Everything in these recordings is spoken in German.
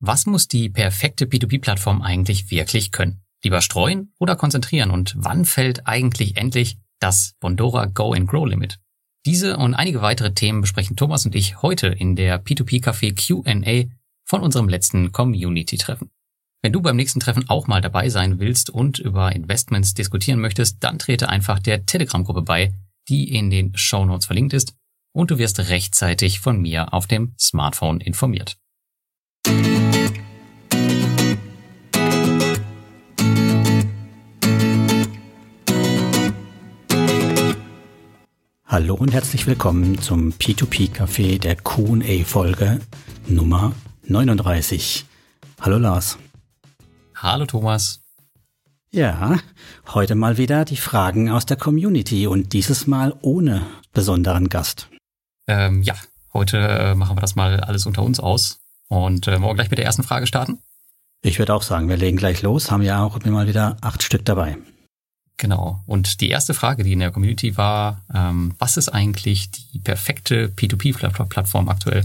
Was muss die perfekte P2P-Plattform eigentlich wirklich können? Lieber streuen oder konzentrieren? Und wann fällt eigentlich endlich das Bondora Go and Grow Limit? Diese und einige weitere Themen besprechen Thomas und ich heute in der P2P Café Q&A von unserem letzten Community-Treffen. Wenn du beim nächsten Treffen auch mal dabei sein willst und über Investments diskutieren möchtest, dann trete einfach der Telegram-Gruppe bei, die in den Show Notes verlinkt ist und du wirst rechtzeitig von mir auf dem Smartphone informiert. Hallo und herzlich willkommen zum P2P Café der Q&A Folge Nummer 39. Hallo Lars. Hallo Thomas. Ja, heute mal wieder die Fragen aus der Community und dieses Mal ohne besonderen Gast. Ähm, ja, heute äh, machen wir das mal alles unter uns aus und äh, morgen gleich mit der ersten Frage starten. Ich würde auch sagen, wir legen gleich los, haben ja auch immer wieder acht Stück dabei. Genau. Und die erste Frage, die in der Community war, ähm, was ist eigentlich die perfekte P2P-Plattform aktuell?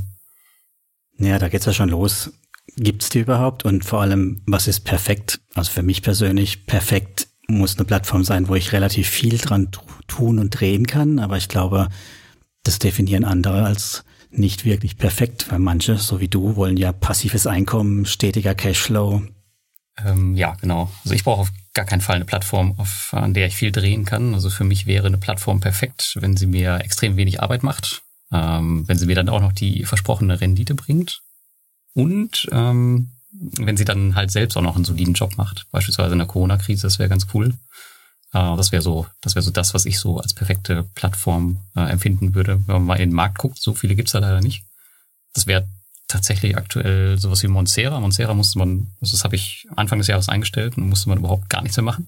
Ja, da geht's ja schon los. Gibt's die überhaupt? Und vor allem, was ist perfekt? Also für mich persönlich, perfekt muss eine Plattform sein, wo ich relativ viel dran tun und drehen kann. Aber ich glaube, das definieren andere als nicht wirklich perfekt, weil manche, so wie du, wollen ja passives Einkommen, stetiger Cashflow. Ähm, ja, genau. Also ich brauche auf gar keinen Fall eine Plattform, auf, an der ich viel drehen kann. Also für mich wäre eine Plattform perfekt, wenn sie mir extrem wenig Arbeit macht, ähm, wenn sie mir dann auch noch die versprochene Rendite bringt und ähm, wenn sie dann halt selbst auch noch einen soliden Job macht, beispielsweise in der Corona-Krise, das wäre ganz cool. Äh, das wäre so, das wäre so das, was ich so als perfekte Plattform äh, empfinden würde. Wenn man mal in den Markt guckt, so viele gibt's da leider nicht. Das wäre tatsächlich aktuell sowas wie Monsera. Monsera musste man, also das habe ich Anfang des Jahres eingestellt und musste man überhaupt gar nichts mehr machen.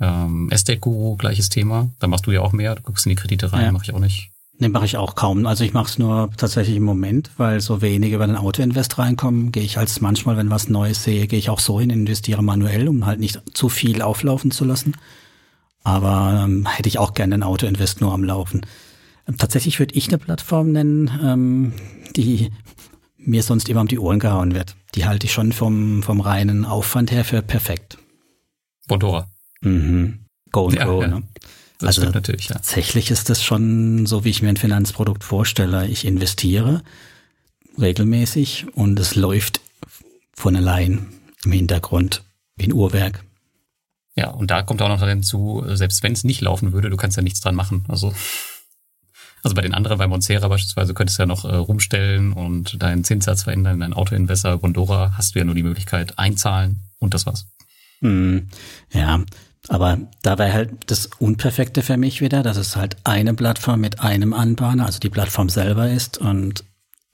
Ähm, Estate Guru, gleiches Thema. Da machst du ja auch mehr. Du guckst in die Kredite rein, ja. mache ich auch nicht. Nee, mache ich auch kaum. Also ich mache es nur tatsächlich im Moment, weil so wenig über den Autoinvest reinkommen, gehe ich als manchmal, wenn was Neues sehe, gehe ich auch so hin, investiere manuell, um halt nicht zu viel auflaufen zu lassen. Aber ähm, hätte ich auch gerne ein Autoinvest nur am Laufen. Ähm, tatsächlich würde ich eine Plattform nennen, ähm, die mir sonst immer um die Ohren gehauen wird. Die halte ich schon vom, vom reinen Aufwand her für perfekt. Bondora. Mhm. Go and ja, go, ja. ne? Das also natürlich, ja. tatsächlich ist das schon so, wie ich mir ein Finanzprodukt vorstelle. Ich investiere regelmäßig und es läuft von allein im Hintergrund wie ein Uhrwerk. Ja, und da kommt auch noch hinzu, selbst wenn es nicht laufen würde, du kannst ja nichts dran machen. Also also bei den anderen, bei Monsera beispielsweise, könntest du ja noch äh, rumstellen und deinen Zinssatz verändern, dein Autoinvestor, Bondora, hast du ja nur die Möglichkeit einzahlen und das war's. Hm, ja, aber da wäre halt das Unperfekte für mich wieder, dass es halt eine Plattform mit einem Anbahner, also die Plattform selber ist und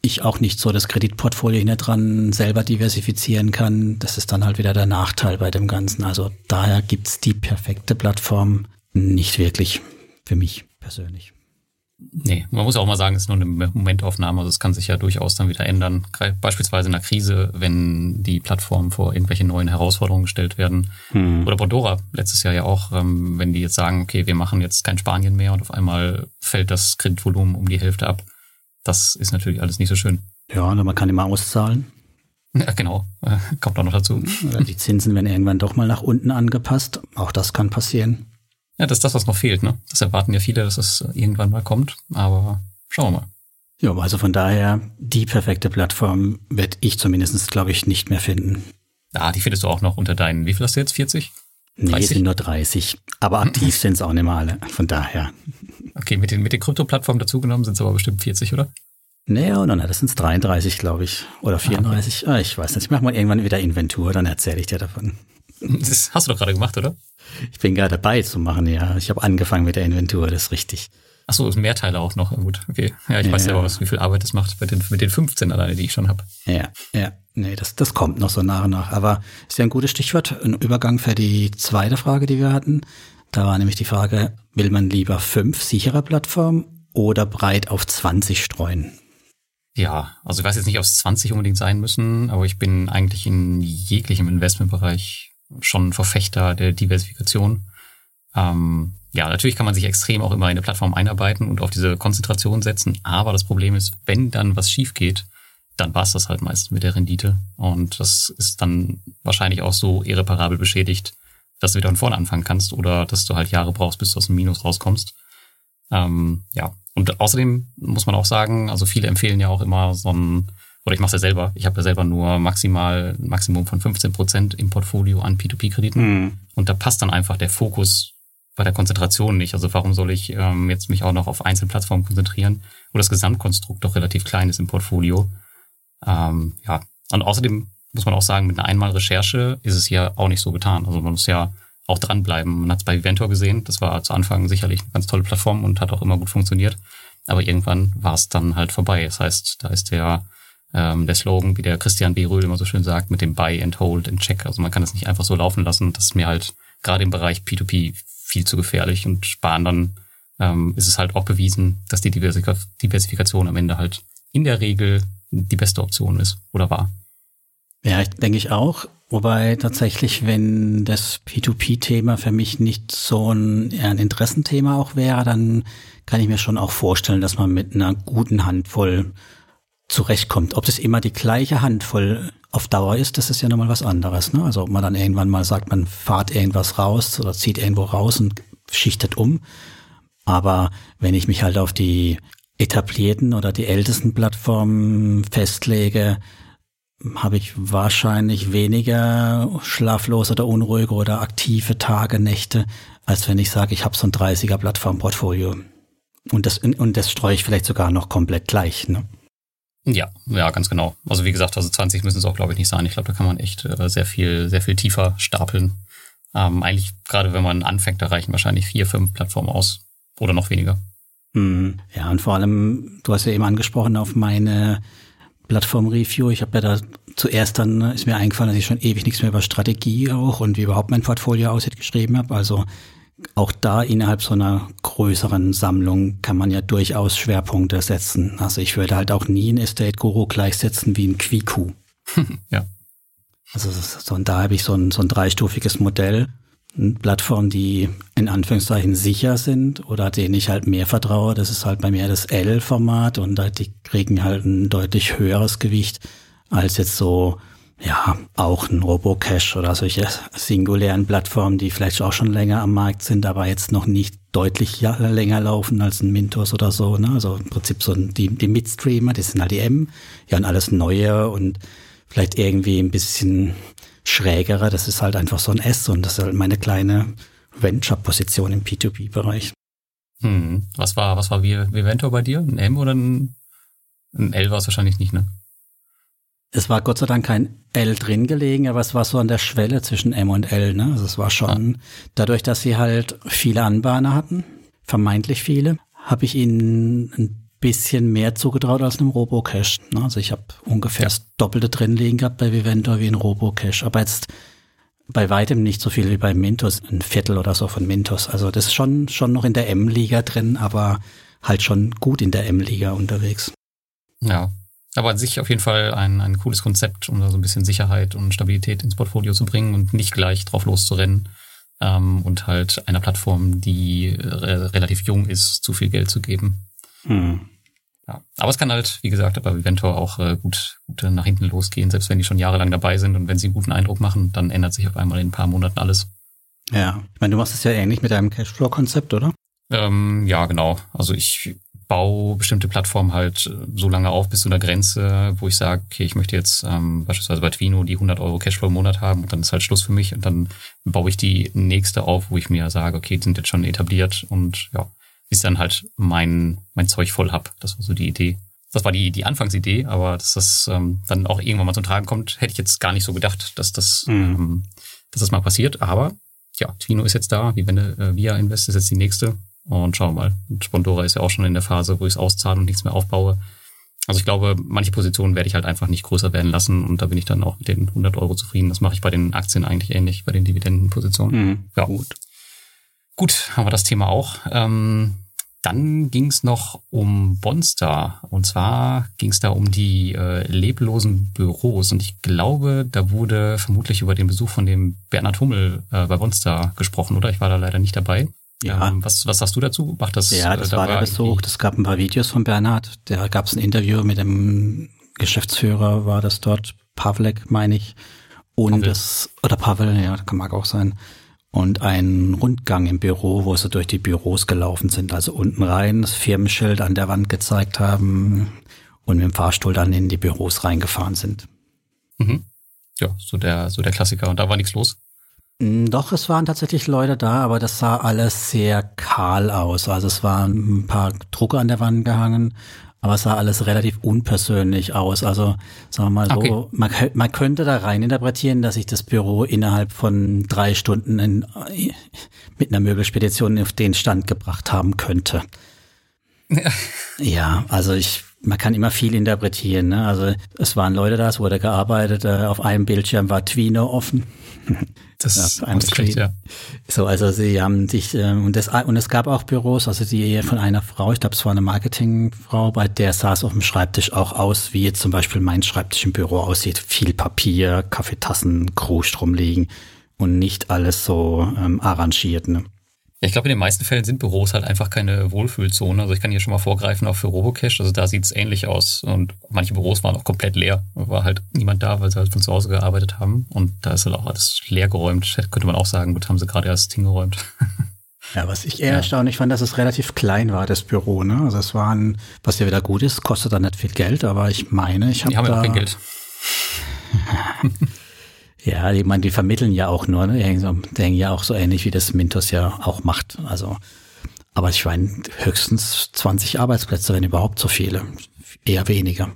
ich auch nicht so das Kreditportfolio hinter dran selber diversifizieren kann. Das ist dann halt wieder der Nachteil bei dem Ganzen. Also daher gibt's die perfekte Plattform nicht wirklich für mich persönlich. Nee, man muss auch mal sagen, es ist nur eine Momentaufnahme. Also es kann sich ja durchaus dann wieder ändern. Beispielsweise in der Krise, wenn die Plattformen vor irgendwelche neuen Herausforderungen gestellt werden. Hm. Oder Bondora letztes Jahr ja auch, ähm, wenn die jetzt sagen, okay, wir machen jetzt kein Spanien mehr und auf einmal fällt das Kreditvolumen um die Hälfte ab. Das ist natürlich alles nicht so schön. Ja, man kann immer auszahlen. Ja, genau. Kommt auch noch dazu. Die Zinsen werden irgendwann doch mal nach unten angepasst. Auch das kann passieren. Ja, das ist das, was noch fehlt. Ne? Das erwarten ja viele, dass es irgendwann mal kommt. Aber schauen wir mal. Ja, also von daher, die perfekte Plattform werde ich zumindest, glaube ich, nicht mehr finden. Ah, die findest du auch noch unter deinen, wie viel hast du jetzt, 40? 30? Nee, sind nur 30. Aber aktiv sind es auch nicht mal alle. Von daher. Okay, mit den, mit den Krypto-Plattformen dazugenommen sind es aber bestimmt 40, oder? Nee, oh, nein, das sind 33, glaube ich. Oder 34. Ah, okay. ah, ich weiß nicht. Ich mache mal irgendwann wieder Inventur, dann erzähle ich dir davon. Das hast du doch gerade gemacht, oder? Ich bin gerade dabei zu machen, ja. Ich habe angefangen mit der Inventur, das ist richtig. Ach so, sind Mehrteile auch noch. Gut, okay. Ja, ich ja, weiß ja auch, wie viel Arbeit das macht mit den, mit den 15 alleine, die ich schon habe. Ja, ja. Nee, das, das kommt noch so nach und nach. Aber ist ja ein gutes Stichwort, ein Übergang für die zweite Frage, die wir hatten. Da war nämlich die Frage, will man lieber fünf sichere Plattformen oder breit auf 20 streuen? Ja, also ich weiß jetzt nicht, ob es 20 unbedingt sein müssen, aber ich bin eigentlich in jeglichem Investmentbereich schon Verfechter der Diversifikation. Ähm, ja, natürlich kann man sich extrem auch immer in eine Plattform einarbeiten und auf diese Konzentration setzen, aber das Problem ist, wenn dann was schief geht, dann war es das halt meistens mit der Rendite. Und das ist dann wahrscheinlich auch so irreparabel beschädigt, dass du wieder von vorne anfangen kannst oder dass du halt Jahre brauchst, bis du aus dem Minus rauskommst. Ähm, ja, und außerdem muss man auch sagen, also viele empfehlen ja auch immer so ein, oder ich mache es ja selber, ich habe ja selber nur maximal ein Maximum von 15 Prozent im Portfolio an P2P-Krediten. Mhm. Und da passt dann einfach der Fokus bei der Konzentration nicht. Also warum soll ich ähm, jetzt mich auch noch auf Einzelplattformen konzentrieren, wo das Gesamtkonstrukt doch relativ klein ist im Portfolio. Ähm, ja, und außerdem muss man auch sagen, mit einer Einmalrecherche ist es ja auch nicht so getan. Also man muss ja auch dranbleiben. Man hat es bei Ventor gesehen, das war zu Anfang sicherlich eine ganz tolle Plattform und hat auch immer gut funktioniert. Aber irgendwann war es dann halt vorbei. Das heißt, da ist der, ähm, der Slogan, wie der Christian B. Röhl immer so schön sagt, mit dem Buy and Hold and Check. Also man kann das nicht einfach so laufen lassen. Das ist mir halt gerade im Bereich P2P viel zu gefährlich und bei anderen ähm, ist es halt auch bewiesen, dass die Diversifikation am Ende halt in der Regel die beste Option ist oder war. Ja, ich denke ich auch. Wobei tatsächlich, wenn das P2P-Thema für mich nicht so ein, eher ein Interessenthema auch wäre, dann kann ich mir schon auch vorstellen, dass man mit einer guten Handvoll zurechtkommt. Ob das immer die gleiche Handvoll auf Dauer ist, das ist ja nochmal was anderes. Ne? Also ob man dann irgendwann mal sagt, man fahrt irgendwas raus oder zieht irgendwo raus und schichtet um. Aber wenn ich mich halt auf die etablierten oder die ältesten Plattformen festlege, habe ich wahrscheinlich weniger schlaflose oder unruhige oder aktive Tage, Nächte, als wenn ich sage, ich habe so ein 30er Plattformportfolio. Und das, und das streue ich vielleicht sogar noch komplett gleich. Ne? Ja, ja, ganz genau. Also wie gesagt, also 20 müssen es auch, glaube ich, nicht sein. Ich glaube, da kann man echt äh, sehr viel, sehr viel tiefer stapeln. Ähm, eigentlich, gerade wenn man anfängt, da reichen wahrscheinlich vier, fünf Plattformen aus. Oder noch weniger. Hm, ja, und vor allem, du hast ja eben angesprochen auf meine Plattform-Review. Ich habe ja da zuerst dann, ist mir eingefallen, dass ich schon ewig nichts mehr über Strategie auch und wie überhaupt mein Portfolio aussieht geschrieben habe. Also auch da innerhalb so einer größeren Sammlung kann man ja durchaus Schwerpunkte setzen. Also ich würde halt auch nie ein Estate Guru gleichsetzen wie ein Quiku. ja. Also so, und da habe ich so ein, so ein dreistufiges Modell. Plattformen, die in Anführungszeichen sicher sind oder denen ich halt mehr vertraue. Das ist halt bei mir das L-Format und halt die kriegen halt ein deutlich höheres Gewicht als jetzt so ja, auch ein Robocash oder solche singulären Plattformen, die vielleicht auch schon länger am Markt sind, aber jetzt noch nicht deutlich länger laufen als ein Mintos oder so. Ne? Also im Prinzip so die, die Midstreamer, das sind halt die M, ja und alles Neue und vielleicht irgendwie ein bisschen schrägere, das ist halt einfach so ein S und das ist halt meine kleine Venture-Position im P2P-Bereich. Hm. Was war, was war Vivento bei dir? Ein M oder ein, ein L war es wahrscheinlich nicht, ne? Es war Gott sei Dank kein L drin gelegen, aber es war so an der Schwelle zwischen M und L. Ne? Also es war schon dadurch, dass sie halt viele Anbahner hatten, vermeintlich viele, habe ich ihnen ein bisschen mehr zugetraut als einem Robocash. Ne? Also ich habe ungefähr das Doppelte drin liegen gehabt bei Viventor wie ein Robocash. Aber jetzt bei weitem nicht so viel wie bei Mintos, ein Viertel oder so von Mintos. Also das ist schon, schon noch in der M-Liga drin, aber halt schon gut in der M-Liga unterwegs. Ja, aber an sich auf jeden Fall ein, ein cooles Konzept, um da so ein bisschen Sicherheit und Stabilität ins Portfolio zu bringen und nicht gleich drauf loszurennen. Ähm, und halt einer Plattform, die re relativ jung ist, zu viel Geld zu geben. Hm. Ja. Aber es kann halt, wie gesagt, bei Viventor auch äh, gut, gut nach hinten losgehen, selbst wenn die schon jahrelang dabei sind und wenn sie einen guten Eindruck machen, dann ändert sich auf einmal in ein paar Monaten alles. Ja, ich meine, du machst es ja ähnlich mit deinem Cashflow-Konzept, oder? Ähm, ja, genau. Also ich baue bestimmte Plattformen halt äh, so lange auf bis zu einer Grenze, wo ich sage, okay, ich möchte jetzt ähm, beispielsweise bei Twino die 100 Euro Cashflow im Monat haben und dann ist halt Schluss für mich und dann baue ich die nächste auf, wo ich mir sage, okay, die sind jetzt schon etabliert und ja, bis dann halt mein, mein Zeug voll hab. Das war so die Idee. Das war die, die Anfangsidee, aber dass das ähm, dann auch irgendwann mal zum Tragen kommt, hätte ich jetzt gar nicht so gedacht, dass das, mhm. ähm, dass das mal passiert. Aber ja, Twino ist jetzt da, wie wenn äh, Via Invest ist jetzt die nächste und schauen wir mal. Und Spondora ist ja auch schon in der Phase, wo ich es auszahle und nichts mehr aufbaue. Also ich glaube, manche Positionen werde ich halt einfach nicht größer werden lassen und da bin ich dann auch mit den 100 Euro zufrieden. Das mache ich bei den Aktien eigentlich ähnlich, bei den Dividendenpositionen. Mhm, ja. Gut. Gut, haben wir das Thema auch. Ähm, dann ging es noch um Bonster. Und zwar ging es da um die äh, leblosen Büros. Und ich glaube, da wurde vermutlich über den Besuch von dem Bernhard Hummel äh, bei Bonster gesprochen, oder? Ich war da leider nicht dabei. Ja. Ähm, was, was sagst du dazu? Macht das? Ja, das äh, da war der Besuch. Es gab ein paar Videos von Bernhard. Da gab es ein Interview mit dem Geschäftsführer war das dort, Pavlek, meine ich. Und Pavel. das, oder Pavel, ja, kann mag auch sein. Und ein Rundgang im Büro, wo sie durch die Büros gelaufen sind. Also unten rein, das Firmenschild an der Wand gezeigt haben und mit dem Fahrstuhl dann in die Büros reingefahren sind. Mhm. Ja, so der, so der Klassiker. Und da war nichts los? Mm, doch, es waren tatsächlich Leute da, aber das sah alles sehr kahl aus. Also es waren ein paar Drucke an der Wand gehangen, aber es sah alles relativ unpersönlich aus. Also sagen wir mal so, okay. man, man, könnte da rein interpretieren, dass ich das Büro innerhalb von drei Stunden in, mit einer Möbelspedition auf den Stand gebracht haben könnte. Ja, ja also ich man kann immer viel interpretieren. Ne? Also es waren Leute da, es wurde gearbeitet, äh, auf einem Bildschirm war Twino offen. Das ist ja, schlecht, ja. So, also sie haben sich äh, und das und es gab auch Büros, also die von einer Frau, ich glaube, es war eine Marketingfrau, bei der saß auf dem Schreibtisch auch aus, wie jetzt zum Beispiel mein Schreibtisch im Büro aussieht. Viel Papier, Kaffeetassen, Krust rumliegen und nicht alles so ähm, arrangiert. Ne? Ich glaube, in den meisten Fällen sind Büros halt einfach keine Wohlfühlzone. Also ich kann hier schon mal vorgreifen auch für Robocash. Also da sieht es ähnlich aus. Und manche Büros waren auch komplett leer. War halt niemand da, weil sie halt von zu Hause gearbeitet haben. Und da ist halt auch alles leer geräumt. Könnte man auch sagen, gut, haben sie gerade erst hingeräumt. Ja, was ich eher ja. erstaunlich fand, dass es relativ klein war, das Büro. Ne? Also es waren, was ja wieder gut ist, kostet dann nicht viel Geld, aber ich meine, ich habe da... Die haben ja auch kein Geld. Ja, ich meine, die vermitteln ja auch nur, ne? Die hängen, ja auch so ähnlich, wie das Mintos ja auch macht. Also, aber ich meine, höchstens 20 Arbeitsplätze, wenn überhaupt so viele. Eher weniger.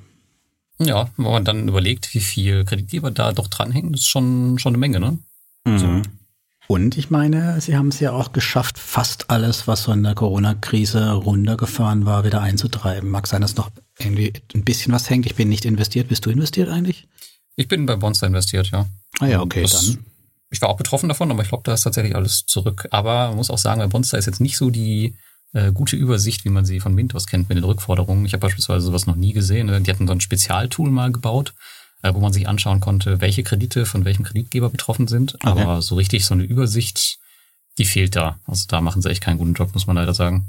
Ja, wenn man dann überlegt, wie viel Kreditgeber da doch dranhängen, ist schon, schon eine Menge, ne? Mhm. So. Und ich meine, sie haben es ja auch geschafft, fast alles, was so in der Corona-Krise runtergefahren war, wieder einzutreiben. Mag sein, dass noch irgendwie ein bisschen was hängt. Ich bin nicht investiert. Bist du investiert eigentlich? Ich bin bei Bonster investiert, ja. Ah ja, okay, das, dann. Ich war auch betroffen davon, aber ich glaube, da ist tatsächlich alles zurück. Aber man muss auch sagen, bei Bonster ist jetzt nicht so die äh, gute Übersicht, wie man sie von Windows kennt mit den Rückforderungen. Ich habe beispielsweise sowas noch nie gesehen. Ne? Die hatten so ein Spezialtool mal gebaut, äh, wo man sich anschauen konnte, welche Kredite von welchem Kreditgeber betroffen sind. Okay. Aber so richtig so eine Übersicht, die fehlt da. Also da machen sie echt keinen guten Job, muss man leider sagen.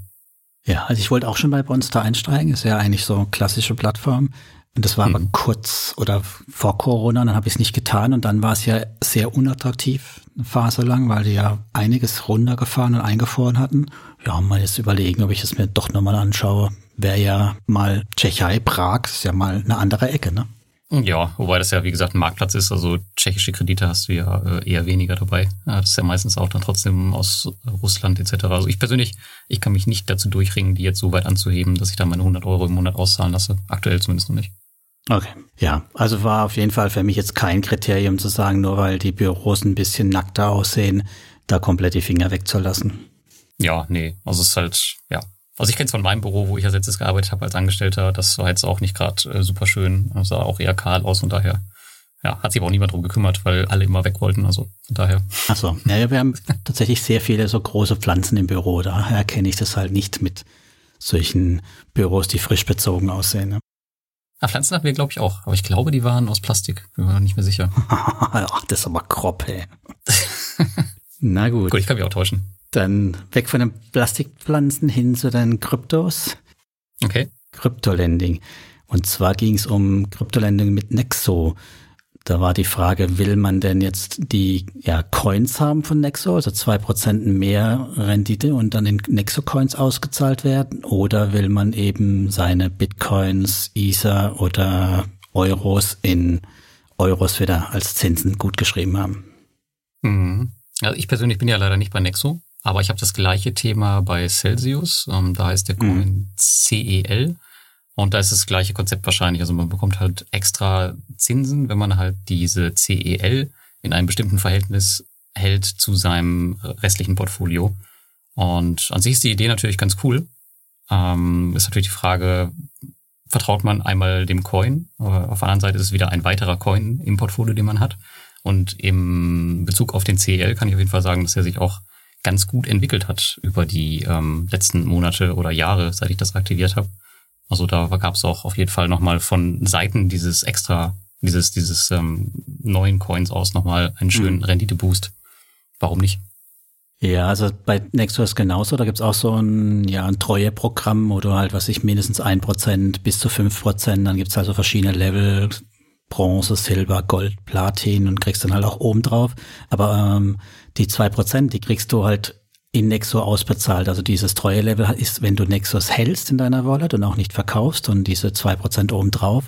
Ja, also ich wollte auch schon bei Bonster einsteigen. Ist ja eigentlich so eine klassische Plattform. Und das war mhm. aber kurz oder vor Corona, dann habe ich es nicht getan und dann war es ja sehr unattraktiv, eine Phase lang, weil die ja einiges runtergefahren und eingefroren hatten. Ja, mal jetzt überlegen, ob ich es mir doch nochmal anschaue. Wäre ja mal Tschechei, Prag, ist ja mal eine andere Ecke, ne? Ja, wobei das ja wie gesagt ein Marktplatz ist, also tschechische Kredite hast du ja äh, eher weniger dabei. Das ist ja meistens auch dann trotzdem aus Russland etc. Also ich persönlich, ich kann mich nicht dazu durchringen, die jetzt so weit anzuheben, dass ich da meine 100 Euro im Monat auszahlen lasse. Aktuell zumindest noch nicht. Okay. Ja, also war auf jeden Fall für mich jetzt kein Kriterium zu sagen, nur weil die Büros ein bisschen nackter aussehen, da komplett die Finger wegzulassen. Ja, nee, also es ist halt, ja. Also ich kenne es von meinem Büro, wo ich als letztes gearbeitet habe als Angestellter, das war jetzt auch nicht gerade äh, super schön, sah auch eher kahl aus und daher, ja, hat sich aber auch niemand drum gekümmert, weil alle immer weg wollten, also von daher. Ach so, ja, wir haben tatsächlich sehr viele so große Pflanzen im Büro, daher kenne ich das halt nicht mit solchen Büros, die frisch bezogen aussehen. Ne? Ah, Pflanzen hatten wir, glaube ich, auch. Aber ich glaube, die waren aus Plastik. Bin mir noch nicht mehr sicher. Ach, das ist aber grob, ey. Na gut. Gut, ich kann mich auch täuschen. Dann weg von den Plastikpflanzen hin zu den Kryptos. Okay. Kryptolending. Und zwar ging es um Kryptolending mit Nexo. Da war die Frage, will man denn jetzt die ja, Coins haben von Nexo, also zwei Prozent mehr Rendite und dann in Nexo-Coins ausgezahlt werden? Oder will man eben seine Bitcoins, Ether oder Euros in Euros wieder als Zinsen gut geschrieben haben? Mhm. Also ich persönlich bin ja leider nicht bei Nexo, aber ich habe das gleiche Thema bei Celsius. Ähm, da heißt der Coin mhm. CEL. Und da ist das gleiche Konzept wahrscheinlich. Also man bekommt halt extra Zinsen, wenn man halt diese CEL in einem bestimmten Verhältnis hält zu seinem restlichen Portfolio. Und an sich ist die Idee natürlich ganz cool. Ähm, ist natürlich die Frage, vertraut man einmal dem Coin? Auf der anderen Seite ist es wieder ein weiterer Coin im Portfolio, den man hat. Und im Bezug auf den CEL kann ich auf jeden Fall sagen, dass er sich auch ganz gut entwickelt hat über die ähm, letzten Monate oder Jahre, seit ich das aktiviert habe. Also da gab es auch auf jeden Fall nochmal von Seiten dieses extra, dieses, dieses ähm, neuen Coins aus nochmal einen schönen mhm. Renditeboost. Warum nicht? Ja, also bei Nexus genauso, da gibt's auch so ein, ja, ein Treueprogramm, wo du halt, was ich, mindestens ein Prozent bis zu fünf Prozent, dann gibt's also verschiedene Level, Bronze, Silber, Gold, Platin und kriegst dann halt auch oben drauf. Aber ähm, die zwei Prozent, die kriegst du halt in Nexo ausbezahlt. Also dieses Treue-Level ist, wenn du Nexus hältst in deiner Wallet und auch nicht verkaufst und diese zwei Prozent oben drauf,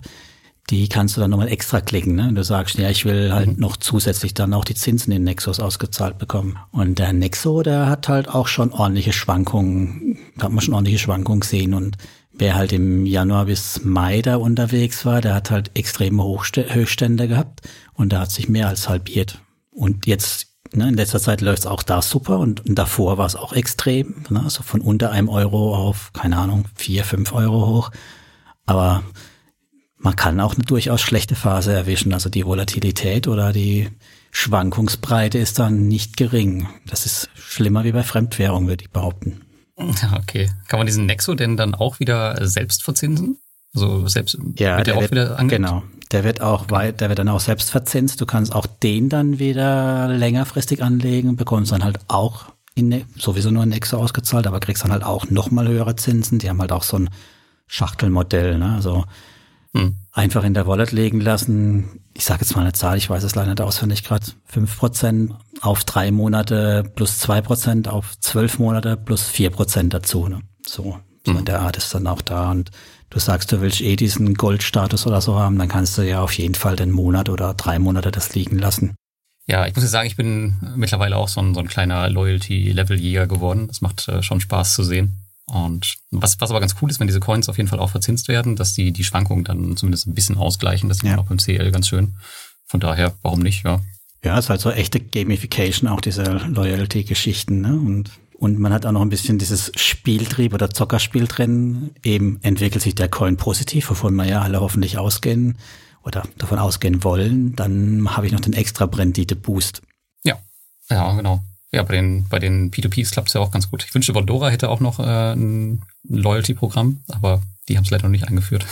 die kannst du dann nochmal extra klicken. Ne? Du sagst, ja, ich will halt mhm. noch zusätzlich dann auch die Zinsen in Nexus ausgezahlt bekommen. Und der Nexo, der hat halt auch schon ordentliche Schwankungen, da hat man schon ordentliche Schwankungen gesehen. Und wer halt im Januar bis Mai da unterwegs war, der hat halt extreme Hochst Höchststände gehabt und da hat sich mehr als halbiert. Und jetzt ne, in letzter Zeit läuft es auch da super und, davor war es auch extrem. Ne? Also von unter einem Euro auf, keine Ahnung, vier, fünf Euro hoch. Aber man kann auch eine durchaus schlechte Phase erwischen. Also die Volatilität oder die Schwankungsbreite ist dann nicht gering. Das ist schlimmer wie bei Fremdwährung, würde ich behaupten. Okay. Kann man diesen Nexo denn dann auch wieder selbst verzinsen? Also selbst ja, wird der, der auch wird, wieder angelegt? Genau. Der wird auch okay. weit, der wird dann auch selbst verzinst. Du kannst auch den dann wieder längerfristig anlegen, bekommst dann halt auch in, ne, sowieso nur ein Nexo ausgezahlt, aber kriegst dann halt auch nochmal höhere Zinsen. Die haben halt auch so ein Schachtelmodell, ne? Also hm. Einfach in der Wallet legen lassen. Ich sage jetzt mal eine Zahl, ich weiß es leider nicht auswendig gerade. fünf Prozent auf drei Monate plus zwei Prozent auf zwölf Monate plus vier Prozent dazu. Ne? So, so hm. in der Art ist dann auch da. Und du sagst, du willst eh diesen Goldstatus oder so haben, dann kannst du ja auf jeden Fall den Monat oder drei Monate das liegen lassen. Ja, ich muss ja sagen, ich bin mittlerweile auch so ein, so ein kleiner Loyalty-Level-Jäger geworden. Das macht äh, schon Spaß zu sehen. Und was, was aber ganz cool ist, wenn diese Coins auf jeden Fall auch verzinst werden, dass die die Schwankungen dann zumindest ein bisschen ausgleichen. Das sieht ja. man auch beim CL ganz schön. Von daher, warum nicht, ja. Ja, es ist halt so echte Gamification, auch diese Loyalty-Geschichten. Ne? Und, und man hat auch noch ein bisschen dieses Spieltrieb oder Zockerspiel drin. Eben entwickelt sich der Coin positiv, wovon wir ja alle hoffentlich ausgehen oder davon ausgehen wollen. Dann habe ich noch den extra Rendite-Boost. Ja, ja, genau. Ja, bei den, bei den P2Ps klappt es ja auch ganz gut. Ich wünschte, Bondora hätte auch noch äh, ein Loyalty-Programm, aber die haben es leider noch nicht eingeführt.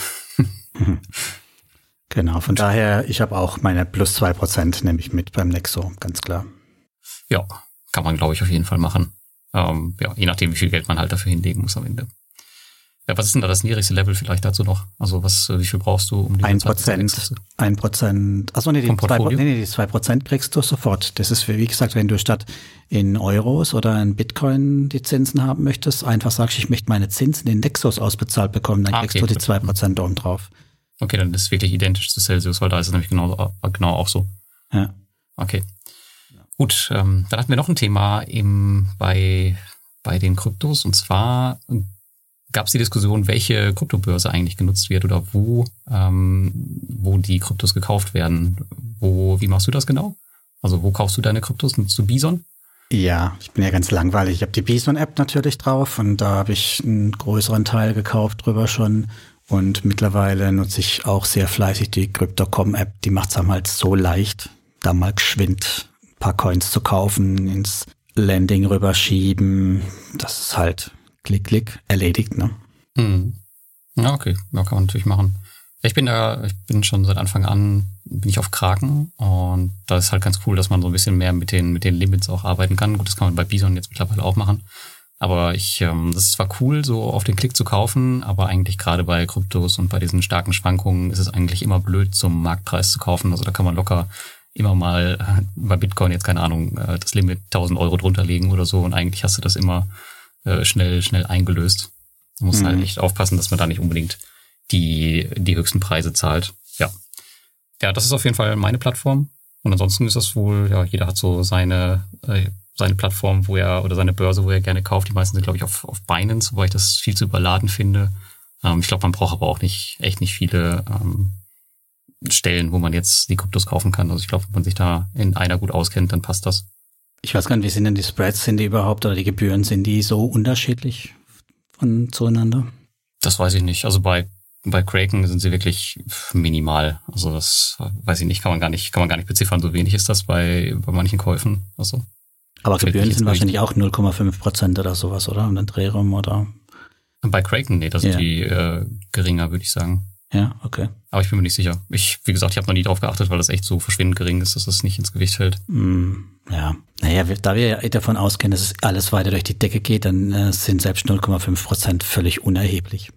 genau, von daher, ich habe auch meine plus zwei Prozent nehme ich mit beim Nexo, ganz klar. Ja, kann man, glaube ich, auf jeden Fall machen. Ähm, ja, je nachdem, wie viel Geld man halt dafür hinlegen muss am Ende. Ja, was ist denn da das niedrigste Level vielleicht dazu noch? Also was, wie viel brauchst du, um die Ein Prozent, ein Prozent, achso, nee, die zwei, nee, nee, die zwei Prozent kriegst du sofort. Das ist, wie gesagt, wenn du statt in Euros oder in Bitcoin die Zinsen haben möchtest, einfach sagst, ich möchte meine Zinsen in Nexus ausbezahlt bekommen, dann ah, kriegst okay, du die zwei Prozent oben drauf. Okay, dann ist es wirklich identisch zu Celsius, weil da ist es nämlich genau, genau auch so. Ja. Okay. Gut, ähm, dann hatten wir noch ein Thema eben bei, bei den Kryptos und zwar gab es die Diskussion, welche Kryptobörse eigentlich genutzt wird oder wo, ähm, wo die Kryptos gekauft werden. Wo, wie machst du das genau? Also wo kaufst du deine Kryptos? Nutzt du Bison? Ja, ich bin ja ganz langweilig. Ich habe die Bison-App natürlich drauf und da habe ich einen größeren Teil gekauft drüber schon. Und mittlerweile nutze ich auch sehr fleißig die Crypto.com-App. Die macht es halt so leicht, da mal geschwind paar Coins zu kaufen, ins Landing rüberschieben. Das ist halt Klick, Klick, erledigt, ne? Hm. Ja, okay. Ja, kann man natürlich machen. Ich bin da, ich bin schon seit Anfang an, bin ich auf Kraken und da ist halt ganz cool, dass man so ein bisschen mehr mit den, mit den Limits auch arbeiten kann. Gut, das kann man bei Bison jetzt mittlerweile auch machen. Aber ich, ähm, das ist zwar cool, so auf den Klick zu kaufen, aber eigentlich gerade bei Kryptos und bei diesen starken Schwankungen ist es eigentlich immer blöd, zum Marktpreis zu kaufen. Also da kann man locker immer mal äh, bei Bitcoin jetzt keine Ahnung, äh, das Limit 1000 Euro drunter legen oder so und eigentlich hast du das immer äh, schnell, schnell eingelöst. Man muss halt mhm. halt echt aufpassen, dass man da nicht unbedingt die, die höchsten Preise zahlt. Ja. Ja, das ist auf jeden Fall meine Plattform. Und ansonsten ist das wohl, ja, jeder hat so seine, äh, seine Plattform, wo er, oder seine Börse, wo er gerne kauft. Die meisten sind, glaube ich, auf, auf Binance, wobei ich das viel zu überladen finde. Ähm, ich glaube, man braucht aber auch nicht, echt nicht viele ähm, Stellen, wo man jetzt die Kryptos kaufen kann. Also ich glaube, wenn man sich da in einer gut auskennt, dann passt das. Ich weiß gar nicht, wie sind denn die Spreads, sind die überhaupt oder die Gebühren, sind die so unterschiedlich von zueinander? Das weiß ich nicht. Also bei bei Kraken sind sie wirklich minimal. Also das weiß ich nicht, kann man gar nicht, kann man gar nicht beziffern. So wenig ist das bei, bei manchen Käufen. Also. Aber Gebühren sind wahrscheinlich auch 0,5 Prozent oder sowas, oder? Und dann Drehraum oder? Bei Kraken, nee, da sind ja. die äh, geringer, würde ich sagen. Ja, okay. Aber ich bin mir nicht sicher. Ich, wie gesagt, ich habe noch nie drauf geachtet, weil das echt so verschwindend gering ist, dass es das nicht ins Gewicht fällt. Mm, ja, naja, da wir ja davon ausgehen, dass es alles weiter durch die Decke geht, dann äh, sind selbst 0,5 Prozent völlig unerheblich.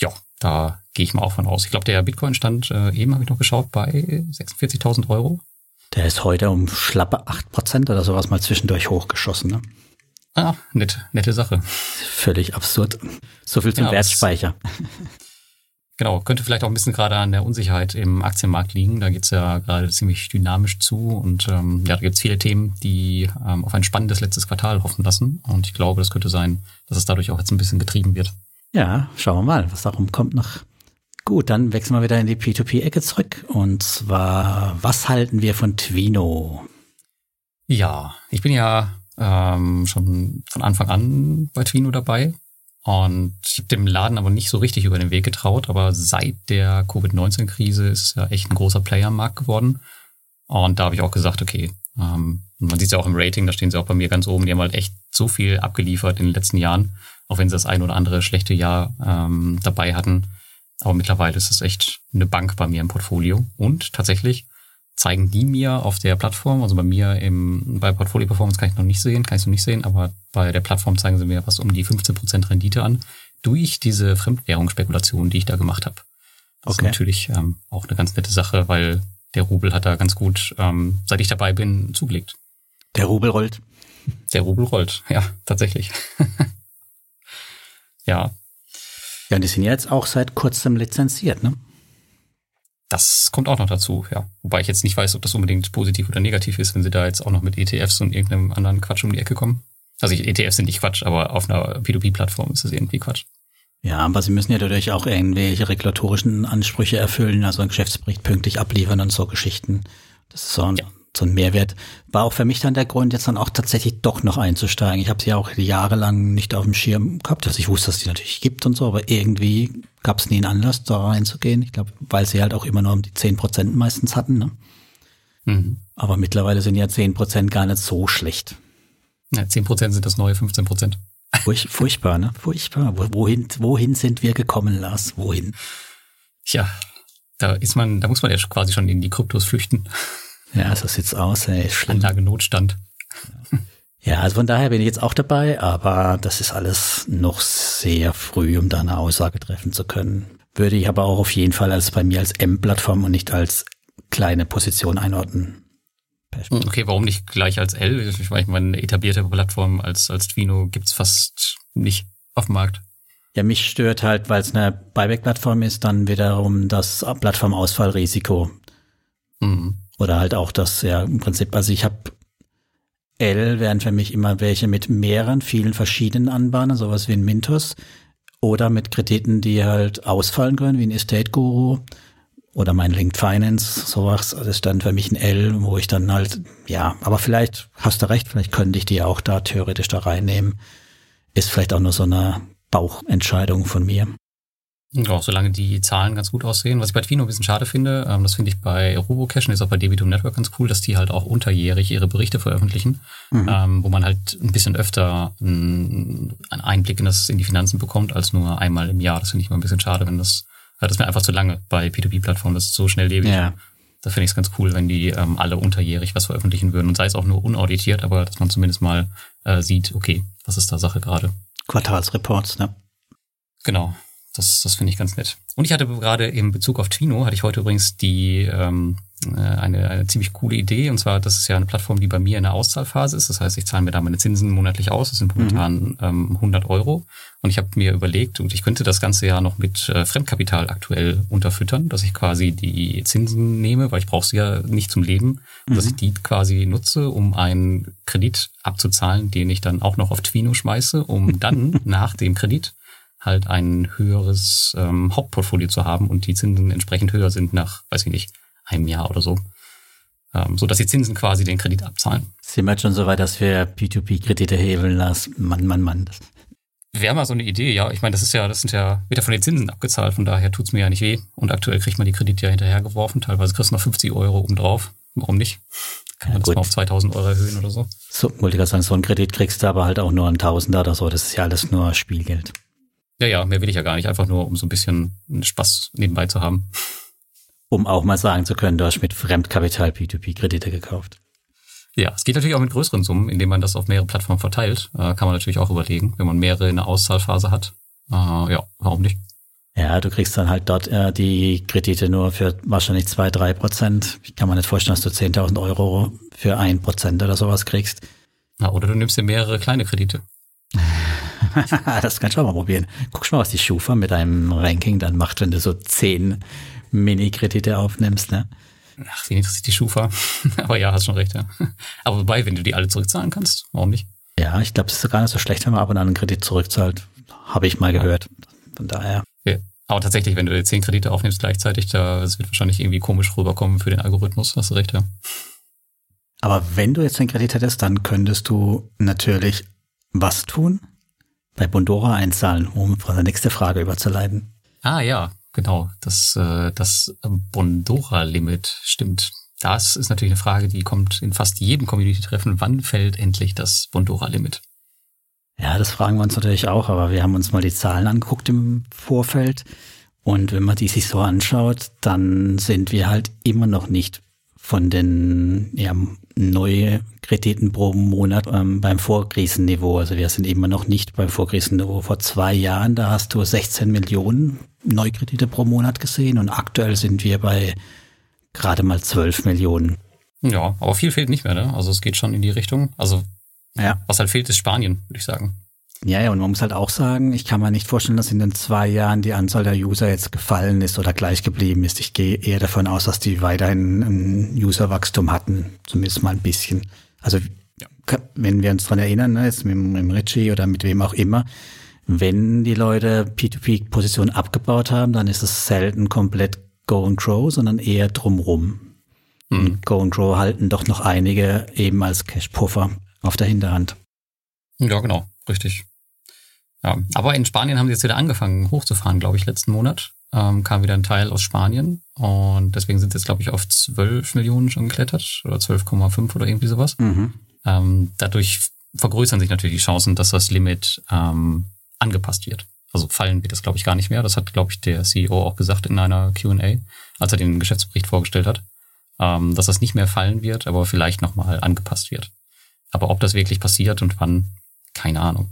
Ja, da gehe ich mal auch von aus. Ich glaube, der Bitcoin stand, äh, eben habe ich noch geschaut, bei 46.000 Euro. Der ist heute um schlappe 8 Prozent oder sowas mal zwischendurch hochgeschossen. Ne? Ah, nett, nette Sache. Völlig absurd. So viel zum ja, Wertspeicher. Genau, könnte vielleicht auch ein bisschen gerade an der Unsicherheit im Aktienmarkt liegen. Da geht's ja gerade ziemlich dynamisch zu und ähm, ja, da gibt's viele Themen, die ähm, auf ein spannendes letztes Quartal hoffen lassen. Und ich glaube, das könnte sein, dass es dadurch auch jetzt ein bisschen getrieben wird. Ja, schauen wir mal, was darum kommt noch. Gut, dann wechseln wir wieder in die P2P-Ecke zurück. Und zwar, was halten wir von Twino? Ja, ich bin ja ähm, schon von Anfang an bei Twino dabei. Und ich habe dem Laden aber nicht so richtig über den Weg getraut. Aber seit der Covid-19-Krise ist es ja echt ein großer Player am Markt geworden. Und da habe ich auch gesagt, okay, ähm, man sieht es ja auch im Rating, da stehen sie auch bei mir ganz oben. Die haben halt echt so viel abgeliefert in den letzten Jahren, auch wenn sie das ein oder andere schlechte Jahr ähm, dabei hatten. Aber mittlerweile ist es echt eine Bank bei mir im Portfolio. Und tatsächlich zeigen die mir auf der Plattform, also bei mir im, bei Portfolio Performance kann ich noch nicht sehen, kann ich noch nicht sehen, aber bei der Plattform zeigen sie mir was um die 15% Rendite an, durch diese Fremdwährungsspekulation, die ich da gemacht habe. Das okay. ist natürlich ähm, auch eine ganz nette Sache, weil der Rubel hat da ganz gut, ähm, seit ich dabei bin, zugelegt. Der Rubel rollt. Der Rubel rollt, ja, tatsächlich. ja. Ja, die sind jetzt auch seit kurzem lizenziert, ne? Das kommt auch noch dazu, ja. Wobei ich jetzt nicht weiß, ob das unbedingt positiv oder negativ ist, wenn sie da jetzt auch noch mit ETFs und irgendeinem anderen Quatsch um die Ecke kommen. Also ETFs sind nicht Quatsch, aber auf einer P2P-Plattform ist es irgendwie Quatsch. Ja, aber sie müssen ja dadurch auch irgendwelche regulatorischen Ansprüche erfüllen, also einen Geschäftsbericht pünktlich abliefern und so Geschichten. Das ist so ein, ja so ein Mehrwert. War auch für mich dann der Grund, jetzt dann auch tatsächlich doch noch einzusteigen. Ich habe sie ja auch jahrelang nicht auf dem Schirm gehabt. Also ich wusste, dass die natürlich gibt und so, aber irgendwie gab es nie einen Anlass, da reinzugehen. Ich glaube, weil sie halt auch immer nur um die zehn Prozent meistens hatten. Ne? Mhm. Aber mittlerweile sind ja zehn Prozent gar nicht so schlecht. Ja, zehn Prozent sind das neue 15 Prozent. Furch, furchtbar, ne? Furchtbar. Wohin, wohin sind wir gekommen, Lars? Wohin? Tja, da ist man, da muss man ja quasi schon in die Kryptos flüchten. Ja, so sieht's aus. Ey. Anlagenotstand. Ja, also von daher bin ich jetzt auch dabei, aber das ist alles noch sehr früh, um da eine Aussage treffen zu können. Würde ich aber auch auf jeden Fall als bei mir als M-Plattform und nicht als kleine Position einordnen. Okay, warum nicht gleich als L? Ich meine, eine etablierte Plattform als, als Twino gibt's fast nicht auf dem Markt. Ja, mich stört halt, weil es eine Buyback-Plattform ist, dann wiederum das Plattformausfallrisiko. Oder halt auch das, ja, im Prinzip, also ich habe L wären für mich immer welche mit mehreren, vielen verschiedenen Anbahnern, sowas wie ein Mintos. Oder mit Krediten, die halt ausfallen können, wie ein Estate Guru. Oder mein Linked Finance, sowas. Das ist dann für mich ein L, wo ich dann halt, ja, aber vielleicht hast du recht, vielleicht könnte ich die auch da theoretisch da reinnehmen. Ist vielleicht auch nur so eine Bauchentscheidung von mir. Ja, solange die Zahlen ganz gut aussehen. Was ich bei Twino ein bisschen schade finde, ähm, das finde ich bei Robocash und ist auch bei Debitum Network ganz cool, dass die halt auch unterjährig ihre Berichte veröffentlichen, mhm. ähm, wo man halt ein bisschen öfter einen Einblick in das in die Finanzen bekommt als nur einmal im Jahr. Das finde ich mal ein bisschen schade, wenn das das ist mir einfach zu lange bei P2P-Plattformen, das ist so schnelllebig. Ja. Da finde ich es ganz cool, wenn die ähm, alle unterjährig was veröffentlichen würden und sei es auch nur unauditiert, aber dass man zumindest mal äh, sieht, okay, was ist da Sache gerade. Quartalsreports, ne? Genau. Das, das finde ich ganz nett. Und ich hatte gerade im Bezug auf Twino, hatte ich heute übrigens die ähm, äh, eine, eine ziemlich coole Idee. Und zwar, das ist ja eine Plattform, die bei mir in der Auszahlphase ist. Das heißt, ich zahle mir da meine Zinsen monatlich aus. Das sind momentan mhm. ähm, 100 Euro. Und ich habe mir überlegt, und ich könnte das ganze ja noch mit äh, Fremdkapital aktuell unterfüttern, dass ich quasi die Zinsen nehme, weil ich brauche sie ja nicht zum Leben, mhm. dass ich die quasi nutze, um einen Kredit abzuzahlen, den ich dann auch noch auf Twino schmeiße, um dann nach dem Kredit halt ein höheres ähm, Hauptportfolio zu haben und die Zinsen entsprechend höher sind nach, weiß ich nicht, einem Jahr oder so. Ähm, so dass die Zinsen quasi den Kredit abzahlen. Sind wir jetzt schon so weit, dass wir P2P-Kredite hebeln lassen? Mann, Mann, Mann. Wäre mal so eine Idee, ja. Ich meine, das ist ja, das sind ja wieder von den Zinsen abgezahlt, von daher tut's mir ja nicht weh. Und aktuell kriegt man die Kredite ja hinterhergeworfen. Teilweise kriegst du noch 50 Euro obendrauf. Warum nicht? Kann man ja, das mal auf 2000 Euro erhöhen oder so? So, wollte ich sagen, so einen Kredit kriegst du aber halt auch nur ein Tausender oder so. Das ist ja alles nur Spielgeld. Ja, ja, mehr will ich ja gar nicht. Einfach nur, um so ein bisschen Spaß nebenbei zu haben. Um auch mal sagen zu können, du hast mit Fremdkapital P2P-Kredite gekauft. Ja, es geht natürlich auch mit größeren Summen, indem man das auf mehrere Plattformen verteilt. Äh, kann man natürlich auch überlegen, wenn man mehrere in der Auszahlphase hat. Äh, ja, warum nicht? Ja, du kriegst dann halt dort äh, die Kredite nur für wahrscheinlich zwei, drei Prozent. Ich kann mir nicht vorstellen, dass du 10.000 Euro für ein Prozent oder sowas kriegst. Ja, oder du nimmst dir mehrere kleine Kredite. das kannst du auch mal probieren. Guck mal, was die Schufa mit deinem Ranking dann macht, wenn du so zehn Mini-Kredite aufnimmst, ne? Ach, wen interessiert die Schufa? Aber ja, hast schon recht, ja. Aber wobei, wenn du die alle zurückzahlen kannst, warum nicht? Ja, ich glaube, es ist gar nicht so schlecht, wenn man ab und an einen Kredit zurückzahlt. Habe ich mal gehört. Von daher. Ja. Aber tatsächlich, wenn du zehn Kredite aufnimmst gleichzeitig, da das wird wahrscheinlich irgendwie komisch rüberkommen für den Algorithmus. Hast du recht, ja. Aber wenn du jetzt einen Kredit hättest, dann könntest du natürlich was tun? Bei Bondora einzahlen, um auf die nächste Frage überzuleiten. Ah ja, genau. Das, äh, das Bondora-Limit stimmt. Das ist natürlich eine Frage, die kommt in fast jedem Community-Treffen. Wann fällt endlich das Bondora-Limit? Ja, das fragen wir uns natürlich auch, aber wir haben uns mal die Zahlen angeguckt im Vorfeld. Und wenn man die sich so anschaut, dann sind wir halt immer noch nicht von den ja, neue Krediten pro Monat ähm, beim Vorkrisenniveau. Also wir sind immer noch nicht beim Vorkrisenniveau. Vor zwei Jahren, da hast du 16 Millionen Neukredite pro Monat gesehen und aktuell sind wir bei gerade mal 12 Millionen. Ja, aber viel fehlt nicht mehr, ne? Also es geht schon in die Richtung. Also ja. was halt fehlt, ist Spanien, würde ich sagen. Ja, ja, und man muss halt auch sagen, ich kann mir nicht vorstellen, dass in den zwei Jahren die Anzahl der User jetzt gefallen ist oder gleich geblieben ist. Ich gehe eher davon aus, dass die weiterhin ein Userwachstum hatten, zumindest mal ein bisschen. Also ja. wenn wir uns daran erinnern, ne, jetzt mit, mit Richie oder mit wem auch immer, wenn die Leute P2P-Positionen abgebaut haben, dann ist es selten komplett Go and Grow, sondern eher drumrum. Mhm. Go and Grow halten doch noch einige eben als Cash-Puffer auf der Hinterhand. Ja, genau, richtig. Ja, aber in Spanien haben sie jetzt wieder angefangen hochzufahren, glaube ich, letzten Monat. Ähm, kam wieder ein Teil aus Spanien und deswegen sind sie jetzt, glaube ich, auf 12 Millionen schon geklettert oder 12,5 oder irgendwie sowas. Mhm. Ähm, dadurch vergrößern sich natürlich die Chancen, dass das Limit ähm, angepasst wird. Also fallen wird das, glaube ich, gar nicht mehr. Das hat, glaube ich, der CEO auch gesagt in einer Q&A, als er den Geschäftsbericht vorgestellt hat, ähm, dass das nicht mehr fallen wird, aber vielleicht nochmal angepasst wird. Aber ob das wirklich passiert und wann, keine Ahnung.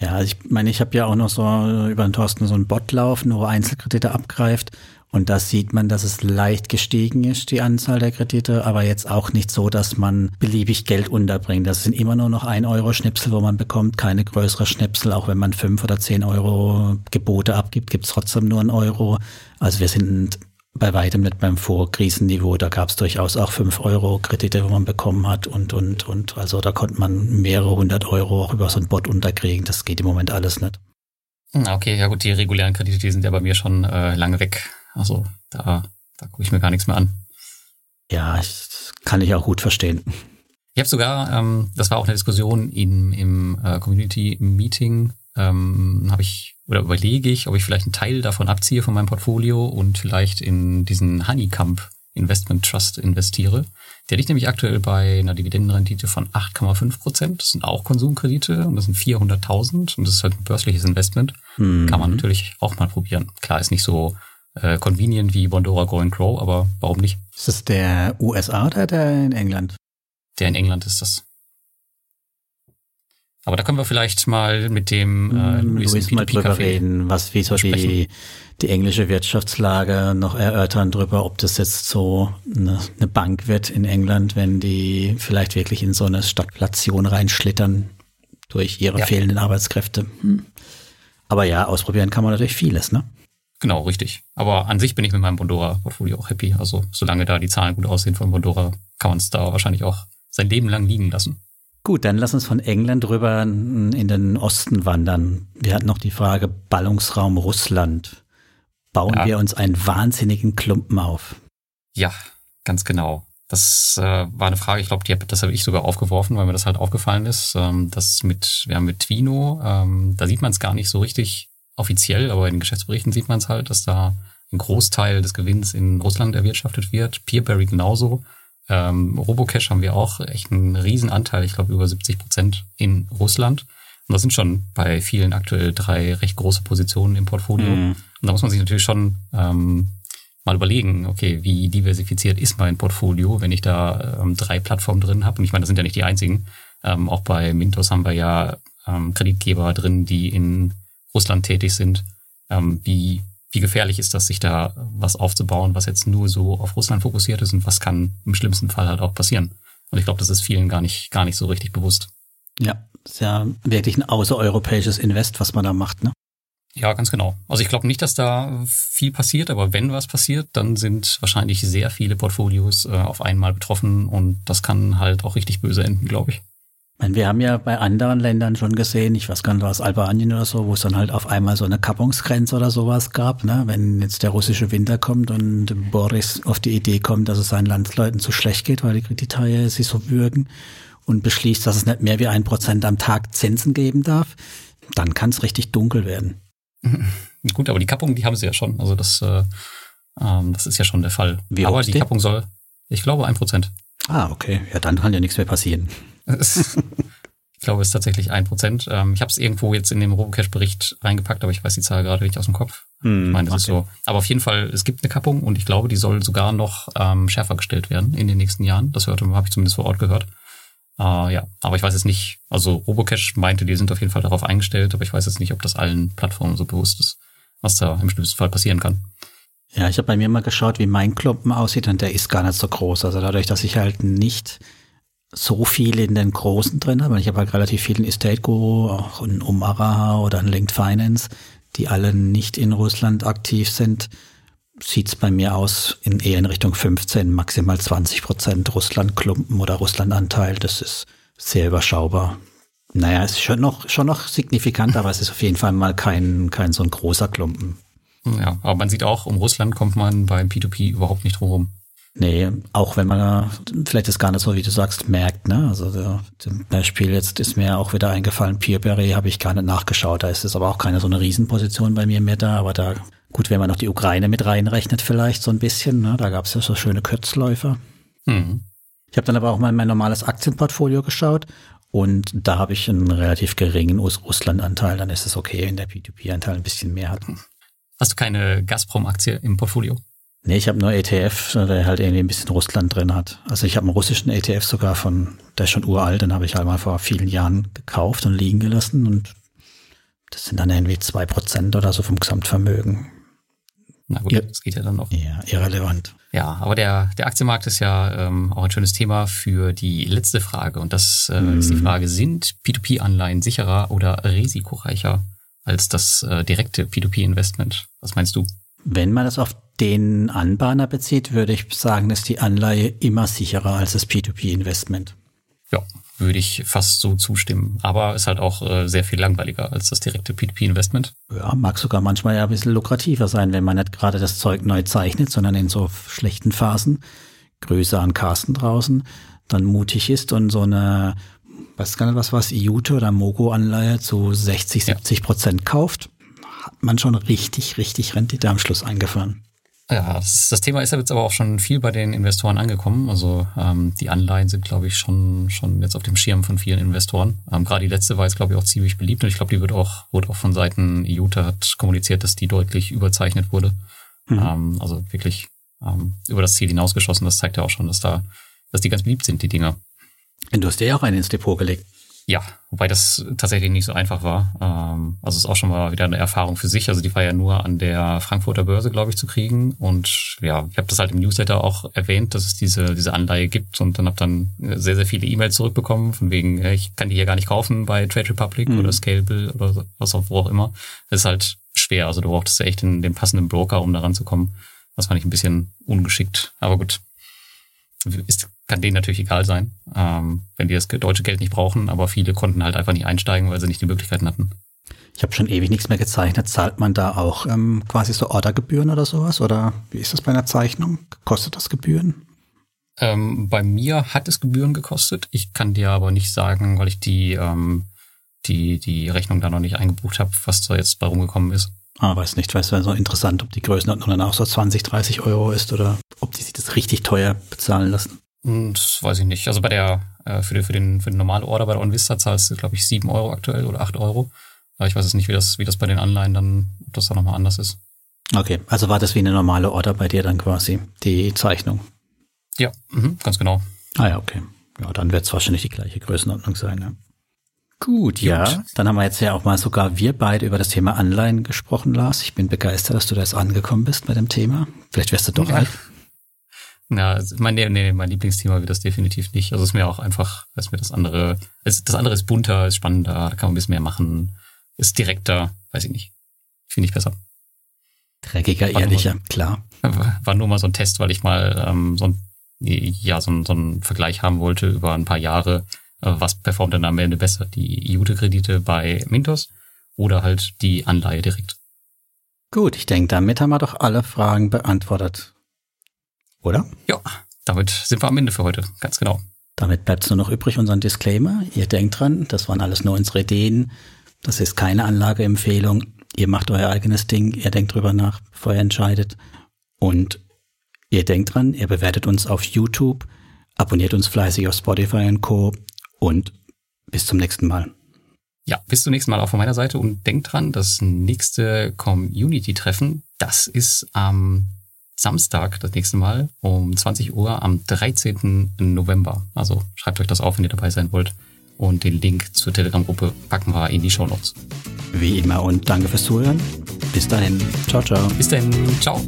Ja, also ich meine, ich habe ja auch noch so über den Thorsten so einen Bot laufen, wo Einzelkredite abgreift. Und da sieht man, dass es leicht gestiegen ist, die Anzahl der Kredite, aber jetzt auch nicht so, dass man beliebig Geld unterbringt. Das sind immer nur noch ein Euro Schnipsel, wo man bekommt, keine größere Schnipsel. Auch wenn man fünf oder zehn Euro Gebote abgibt, gibt's trotzdem nur ein Euro. Also wir sind bei weitem nicht beim Vorkrisenniveau. Da gab es durchaus auch fünf Euro Kredite, wo man bekommen hat und, und, und. Also da konnte man mehrere hundert Euro auch über so ein Bot unterkriegen. Das geht im Moment alles nicht. Hm, okay, ja gut, die regulären Kredite, die sind ja bei mir schon äh, lange weg. Also da, da gucke ich mir gar nichts mehr an. Ja, ich, kann ich auch gut verstehen. Ich habe sogar, ähm, das war auch eine Diskussion in, im äh, Community-Meeting, ähm, habe ich oder überlege ich, ob ich vielleicht einen Teil davon abziehe von meinem Portfolio und vielleicht in diesen Honeycomb Investment Trust investiere. Der liegt nämlich aktuell bei einer Dividendenrendite von 8,5 Prozent. Das sind auch Konsumkredite und das sind 400.000 und das ist halt ein börsliches Investment. Mhm. Kann man natürlich auch mal probieren. Klar, ist nicht so äh, convenient wie Bondora Go and Grow, aber warum nicht? Ist das der USA oder der in England? Der in England ist das. Aber da können wir vielleicht mal mit dem äh, hm, Luis, Luis mal drüber reden, was wie so die, die englische Wirtschaftslage noch erörtern drüber, ob das jetzt so eine, eine Bank wird in England, wenn die vielleicht wirklich in so eine Stagflation reinschlittern durch ihre ja. fehlenden Arbeitskräfte. Hm. Aber ja, ausprobieren kann man natürlich vieles, ne? Genau, richtig. Aber an sich bin ich mit meinem Bondora-Portfolio auch happy. Also solange da die Zahlen gut aussehen von Bondora, kann man es da wahrscheinlich auch sein Leben lang liegen lassen. Gut, dann lass uns von England rüber in den Osten wandern. Wir hatten noch die Frage Ballungsraum Russland. Bauen ja. wir uns einen wahnsinnigen Klumpen auf? Ja, ganz genau. Das äh, war eine Frage, ich glaube, das habe ich sogar aufgeworfen, weil mir das halt aufgefallen ist. Ähm, das mit, wir haben mit Twino, ähm, da sieht man es gar nicht so richtig offiziell, aber in den Geschäftsberichten sieht man es halt, dass da ein Großteil des Gewinns in Russland erwirtschaftet wird. Peerberry genauso. Ähm, Robocash haben wir auch echt einen riesen Anteil, ich glaube über 70 Prozent in Russland. Und das sind schon bei vielen aktuell drei recht große Positionen im Portfolio. Mhm. Und da muss man sich natürlich schon ähm, mal mal überlegen, okay, wie diversifiziert ist mein Portfolio, wenn ich da ähm, drei Plattformen drin habe. Und ich meine, das sind ja nicht die einzigen. Ähm, auch bei Mintos haben wir ja ähm, Kreditgeber drin, die in Russland tätig sind. Ähm, wie, wie gefährlich ist das, sich da was aufzubauen, was jetzt nur so auf Russland fokussiert ist und was kann im schlimmsten Fall halt auch passieren? Und ich glaube, das ist vielen gar nicht, gar nicht so richtig bewusst. Ja, ist ja wirklich ein außereuropäisches Invest, was man da macht, ne? Ja, ganz genau. Also ich glaube nicht, dass da viel passiert, aber wenn was passiert, dann sind wahrscheinlich sehr viele Portfolios äh, auf einmal betroffen und das kann halt auch richtig böse enden, glaube ich. Meine, wir haben ja bei anderen Ländern schon gesehen, ich weiß gar nicht, was Albanien oder so, wo es dann halt auf einmal so eine Kappungsgrenze oder sowas gab, ne? wenn jetzt der russische Winter kommt und Boris auf die Idee kommt, dass es seinen Landsleuten zu schlecht geht, weil die Kredithaie sich so würgen und beschließt, dass es nicht mehr wie ein Prozent am Tag Zinsen geben darf, dann kann es richtig dunkel werden. Gut, aber die Kappung, die haben sie ja schon. Also das, äh, ähm, das ist ja schon der Fall. Wie aber die, die Kappung soll, ich glaube, ein Prozent. Ah, okay. Ja, dann kann ja nichts mehr passieren. ich glaube, es ist tatsächlich ein Prozent. Ähm, ich habe es irgendwo jetzt in dem Robocash-Bericht reingepackt, aber ich weiß die Zahl gerade nicht aus dem Kopf. Hm, ich meine, das okay. ist so. Aber auf jeden Fall, es gibt eine Kappung und ich glaube, die soll sogar noch ähm, schärfer gestellt werden in den nächsten Jahren. Das hörte, habe ich zumindest vor Ort gehört. Uh, ja, aber ich weiß jetzt nicht, also Robocash meinte, die sind auf jeden Fall darauf eingestellt, aber ich weiß jetzt nicht, ob das allen Plattformen so bewusst ist, was da im schlimmsten Fall passieren kann. Ja, ich habe bei mir mal geschaut, wie mein Klumpen aussieht und der ist gar nicht so groß. Also dadurch, dass ich halt nicht so viel in den großen drin habe, ich habe halt relativ viel in Estate Guru, auch in Umaraha oder in Linked Finance, die alle nicht in Russland aktiv sind, sieht's bei mir aus in eher in Richtung 15, maximal 20 Prozent Russland-Klumpen oder Russland-Anteil. Das ist sehr überschaubar. Naja, es ist schon noch, schon noch signifikant, aber es ist auf jeden Fall mal kein, kein so ein großer Klumpen. Ja, aber man sieht auch, um Russland kommt man beim P2P überhaupt nicht rum. Nee, auch wenn man vielleicht das gar nicht so, wie du sagst, merkt, ne? Also der, zum Beispiel jetzt ist mir auch wieder eingefallen, Peerberry habe ich gar nicht nachgeschaut. Da ist es aber auch keine so eine Riesenposition bei mir mehr da, aber da Gut, wenn man noch die Ukraine mit reinrechnet, vielleicht so ein bisschen. Ne? Da gab es ja so schöne Kürzläufer. Mhm. Ich habe dann aber auch mal in mein normales Aktienportfolio geschaut und da habe ich einen relativ geringen Russland-Anteil. Dann ist es okay, wenn der P2P-Anteil ein bisschen mehr hat. Hast du keine Gazprom-Aktie im Portfolio? Nee, ich habe nur ETF, der halt irgendwie ein bisschen Russland drin hat. Also ich habe einen russischen ETF sogar von, der ist schon uralt, den habe ich halt mal vor vielen Jahren gekauft und liegen gelassen und das sind dann irgendwie zwei Prozent oder so vom Gesamtvermögen. Na gut, ja. das geht ja dann noch. Ja, irrelevant. Ja, aber der, der Aktienmarkt ist ja ähm, auch ein schönes Thema für die letzte Frage. Und das äh, mhm. ist die Frage, sind P2P-Anleihen sicherer oder risikoreicher als das äh, direkte P2P-Investment? Was meinst du? Wenn man das auf den Anbahner bezieht, würde ich sagen, ist die Anleihe immer sicherer als das P2P-Investment. Ja, würde ich fast so zustimmen. Aber ist halt auch äh, sehr viel langweiliger als das direkte P2P-Investment. Ja, mag sogar manchmal ja ein bisschen lukrativer sein, wenn man nicht gerade das Zeug neu zeichnet, sondern in so schlechten Phasen, Grüße an Carsten draußen, dann mutig ist und so eine, was kann was was, IUTE oder Mogo-Anleihe zu 60, 70 Prozent kauft, hat man schon richtig, richtig Rendite am Schluss eingefahren. Ja, das, das, Thema ist ja jetzt aber auch schon viel bei den Investoren angekommen. Also ähm, die Anleihen sind, glaube ich, schon schon jetzt auf dem Schirm von vielen Investoren. Ähm, Gerade die letzte war jetzt, glaube ich, auch ziemlich beliebt und ich glaube, die wird auch wurde auch von Seiten IUTA hat kommuniziert, dass die deutlich überzeichnet wurde. Mhm. Ähm, also wirklich ähm, über das Ziel hinausgeschossen. Das zeigt ja auch schon, dass da dass die ganz beliebt sind, die Dinger. Und du hast dir ja auch einen ins Depot gelegt. Ja, wobei das tatsächlich nicht so einfach war. Ähm, also es ist auch schon mal wieder eine Erfahrung für sich. Also die war ja nur an der Frankfurter Börse, glaube ich, zu kriegen. Und ja, ich habe das halt im Newsletter auch erwähnt, dass es diese, diese Anleihe gibt und dann habe dann sehr, sehr viele E-Mails zurückbekommen, von wegen, ich kann die hier gar nicht kaufen bei Trade Republic mhm. oder Scalable oder was auch, wo auch immer. Das ist halt schwer. Also du brauchtest ja echt den, den passenden Broker, um da ranzukommen. Das fand ich ein bisschen ungeschickt. Aber gut, ist, kann denen natürlich egal sein, ähm, wenn die das deutsche Geld nicht brauchen, aber viele konnten halt einfach nicht einsteigen, weil sie nicht die Möglichkeiten hatten. Ich habe schon ewig nichts mehr gezeichnet. Zahlt man da auch ähm, quasi so Ordergebühren oder sowas? Oder wie ist das bei einer Zeichnung? Kostet das Gebühren? Ähm, bei mir hat es Gebühren gekostet. Ich kann dir aber nicht sagen, weil ich die, ähm, die, die Rechnung da noch nicht eingebucht habe, was da jetzt bei rumgekommen ist. Ah, weiß nicht, weiß wäre so interessant, ob die Größenordnung dann auch so 20, 30 Euro ist oder ob die sich das richtig teuer bezahlen lassen. Das weiß ich nicht. Also bei der, äh, für, den, für den, für den normalen Order bei der OnVista zahlst du, glaube ich, 7 Euro aktuell oder 8 Euro. Aber ich weiß jetzt nicht, wie das, wie das bei den Anleihen dann, ob das da nochmal anders ist. Okay, also war das wie eine normale Order bei dir dann quasi, die Zeichnung? Ja, mhm, ganz genau. Ah ja, okay. Ja, dann wird es wahrscheinlich die gleiche Größenordnung sein. Ne? Gut, Gut, ja. Dann haben wir jetzt ja auch mal sogar wir beide über das Thema Anleihen gesprochen, Lars. Ich bin begeistert, dass du da jetzt angekommen bist mit dem Thema. Vielleicht wärst du doch ja. Ja, also mein, nee, mein Lieblingsthema wird das definitiv nicht. Also es ist mir auch einfach, ist mir das andere, das andere ist bunter, ist spannender, da kann man ein bisschen mehr machen, ist direkter, weiß ich nicht. Finde ich besser. Dreckiger, war ehrlicher, nur, klar. War nur mal so ein Test, weil ich mal ähm, so ein, ja, so, ein, so einen Vergleich haben wollte über ein paar Jahre, äh, was performt denn am Ende besser, die Jute-Kredite bei Mintos oder halt die Anleihe direkt. Gut, ich denke, damit haben wir doch alle Fragen beantwortet. Oder? Ja, damit sind wir am Ende für heute, ganz genau. Damit bleibt es nur noch übrig, unseren Disclaimer. Ihr denkt dran, das waren alles nur unsere Ideen. Das ist keine Anlageempfehlung. Ihr macht euer eigenes Ding, ihr denkt drüber nach, bevor ihr entscheidet. Und ihr denkt dran, ihr bewertet uns auf YouTube, abonniert uns fleißig auf Spotify und Co. Und bis zum nächsten Mal. Ja, bis zum nächsten Mal auch von meiner Seite und denkt dran, das nächste Community-Treffen, das ist am Samstag das nächste Mal um 20 Uhr am 13. November. Also schreibt euch das auf, wenn ihr dabei sein wollt. Und den Link zur Telegram-Gruppe packen wir in die Show Notes. Wie immer und danke fürs Zuhören. Bis dahin. Ciao, ciao. Bis dahin. Ciao.